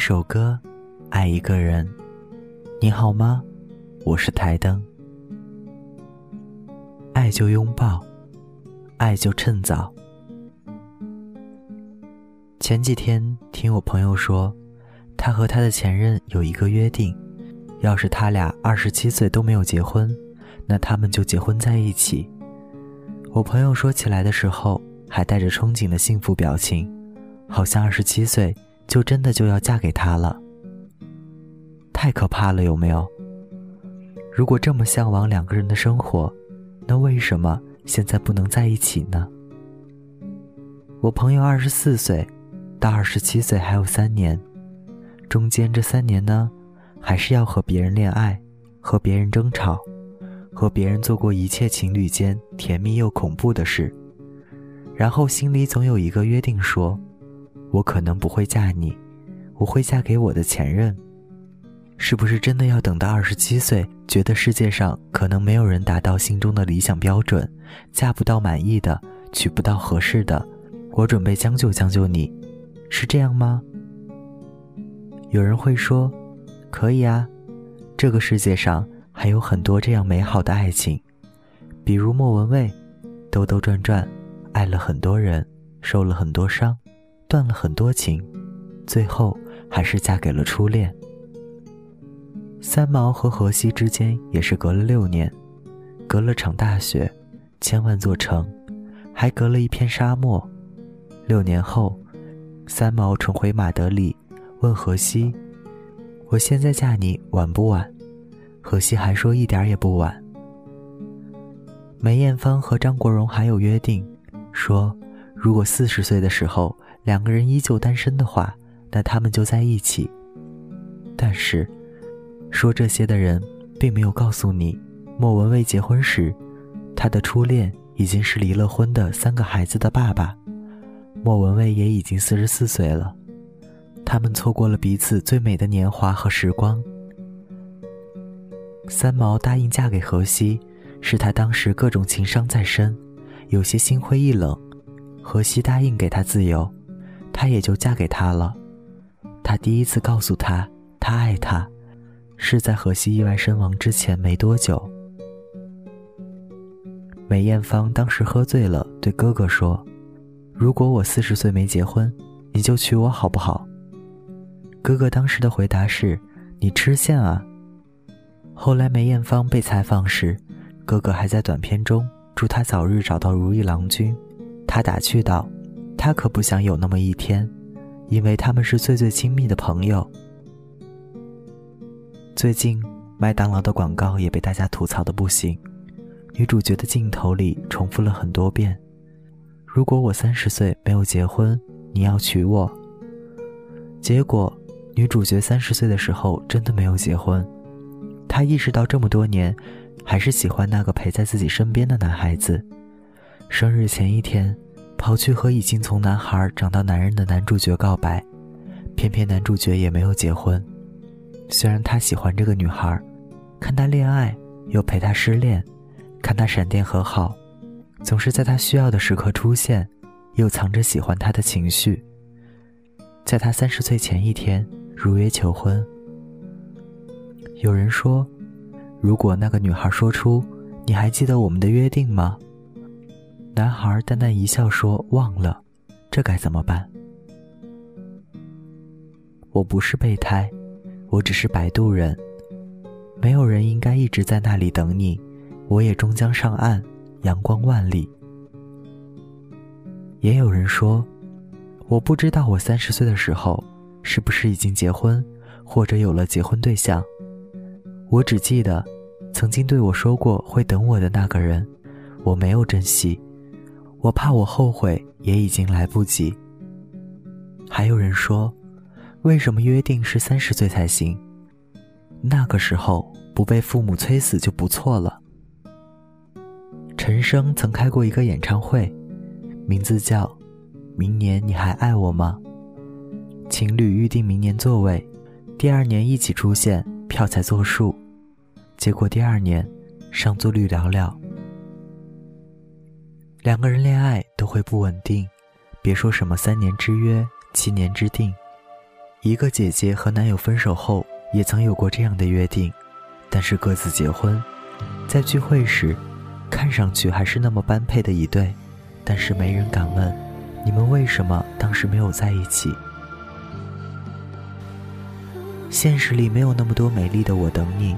首歌，爱一个人。你好吗？我是台灯。爱就拥抱，爱就趁早。前几天听我朋友说，他和他的前任有一个约定，要是他俩二十七岁都没有结婚，那他们就结婚在一起。我朋友说起来的时候，还带着憧憬的幸福表情，好像二十七岁。就真的就要嫁给他了，太可怕了，有没有？如果这么向往两个人的生活，那为什么现在不能在一起呢？我朋友二十四岁，到二十七岁还有三年，中间这三年呢，还是要和别人恋爱，和别人争吵，和别人做过一切情侣间甜蜜又恐怖的事，然后心里总有一个约定说。我可能不会嫁你，我会嫁给我的前任。是不是真的要等到二十七岁，觉得世界上可能没有人达到心中的理想标准，嫁不到满意的，娶不到合适的，我准备将就将就你，是这样吗？有人会说，可以啊，这个世界上还有很多这样美好的爱情，比如莫文蔚，兜兜转转，爱了很多人，受了很多伤。断了很多情，最后还是嫁给了初恋。三毛和荷西之间也是隔了六年，隔了场大雪，千万座城，还隔了一片沙漠。六年后，三毛重回马德里，问荷西：“我现在嫁你晚不晚？”荷西还说：“一点也不晚。”梅艳芳和张国荣还有约定，说如果四十岁的时候。两个人依旧单身的话，那他们就在一起。但是，说这些的人并没有告诉你，莫文蔚结婚时，他的初恋已经是离了婚的三个孩子的爸爸，莫文蔚也已经四十四岁了。他们错过了彼此最美的年华和时光。三毛答应嫁给荷西，是他当时各种情伤在身，有些心灰意冷。荷西答应给他自由。她也就嫁给他了。他第一次告诉她他爱他，是在荷西意外身亡之前没多久。梅艳芳当时喝醉了，对哥哥说：“如果我四十岁没结婚，你就娶我好不好？”哥哥当时的回答是：“你吃线啊！”后来梅艳芳被采访时，哥哥还在短片中祝她早日找到如意郎君。他打趣道。他可不想有那么一天，因为他们是最最亲密的朋友。最近麦当劳的广告也被大家吐槽的不行，女主角的镜头里重复了很多遍：“如果我三十岁没有结婚，你要娶我。”结果女主角三十岁的时候真的没有结婚，她意识到这么多年，还是喜欢那个陪在自己身边的男孩子。生日前一天。跑去和已经从男孩长到男人的男主角告白，偏偏男主角也没有结婚。虽然他喜欢这个女孩，看他恋爱又陪他失恋，看他闪电和好，总是在他需要的时刻出现，又藏着喜欢他的情绪。在他三十岁前一天如约求婚。有人说，如果那个女孩说出“你还记得我们的约定吗？”男孩淡淡一笑说：“忘了，这该怎么办？我不是备胎，我只是摆渡人。没有人应该一直在那里等你，我也终将上岸，阳光万里。”也有人说：“我不知道我三十岁的时候是不是已经结婚，或者有了结婚对象。我只记得，曾经对我说过会等我的那个人，我没有珍惜。”我怕我后悔，也已经来不及。还有人说，为什么约定是三十岁才行？那个时候不被父母催死就不错了。陈升曾开过一个演唱会，名字叫《明年你还爱我吗》。情侣预定明年座位，第二年一起出现，票才作数。结果第二年，上座率寥寥。两个人恋爱都会不稳定，别说什么三年之约、七年之定。一个姐姐和男友分手后，也曾有过这样的约定，但是各自结婚，在聚会时，看上去还是那么般配的一对，但是没人敢问，你们为什么当时没有在一起？现实里没有那么多美丽的我等你，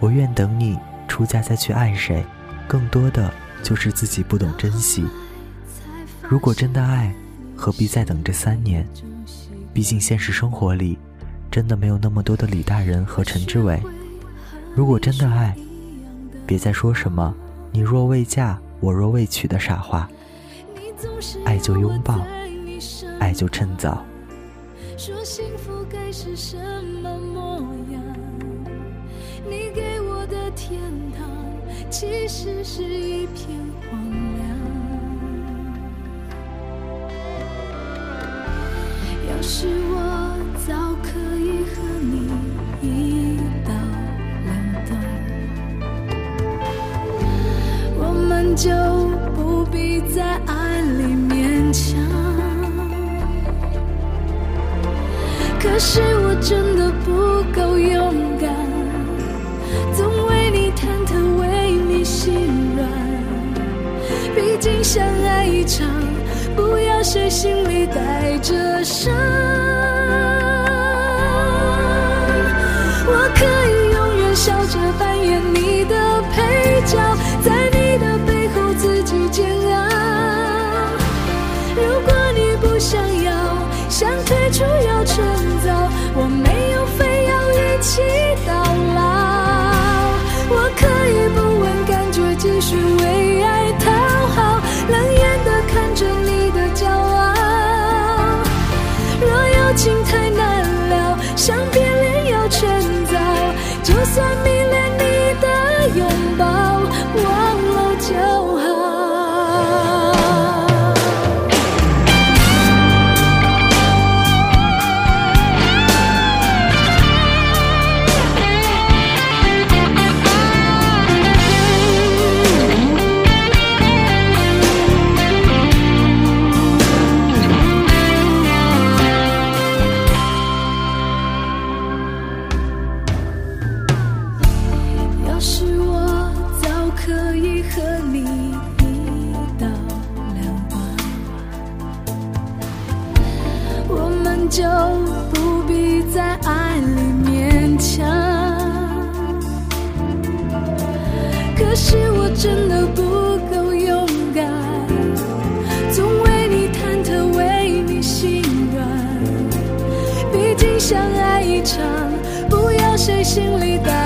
我愿等你出嫁再去爱谁，更多的就是自己不懂珍惜。如果真的爱，何必再等这三年？毕竟现实生活里，真的没有那么多的李大人和陈志伟。如果真的爱，别再说什么“你若未嫁，我若未娶”的傻话。爱就拥抱，爱就趁早。说幸福该是什么模样？你给我的天堂，其实是一片荒凉。要是我早可以和你一刀两断，我们就不必在爱里勉强。可是我相爱一场。不要谁心里带着伤，我可以永远笑着扮演你心里的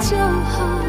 就好。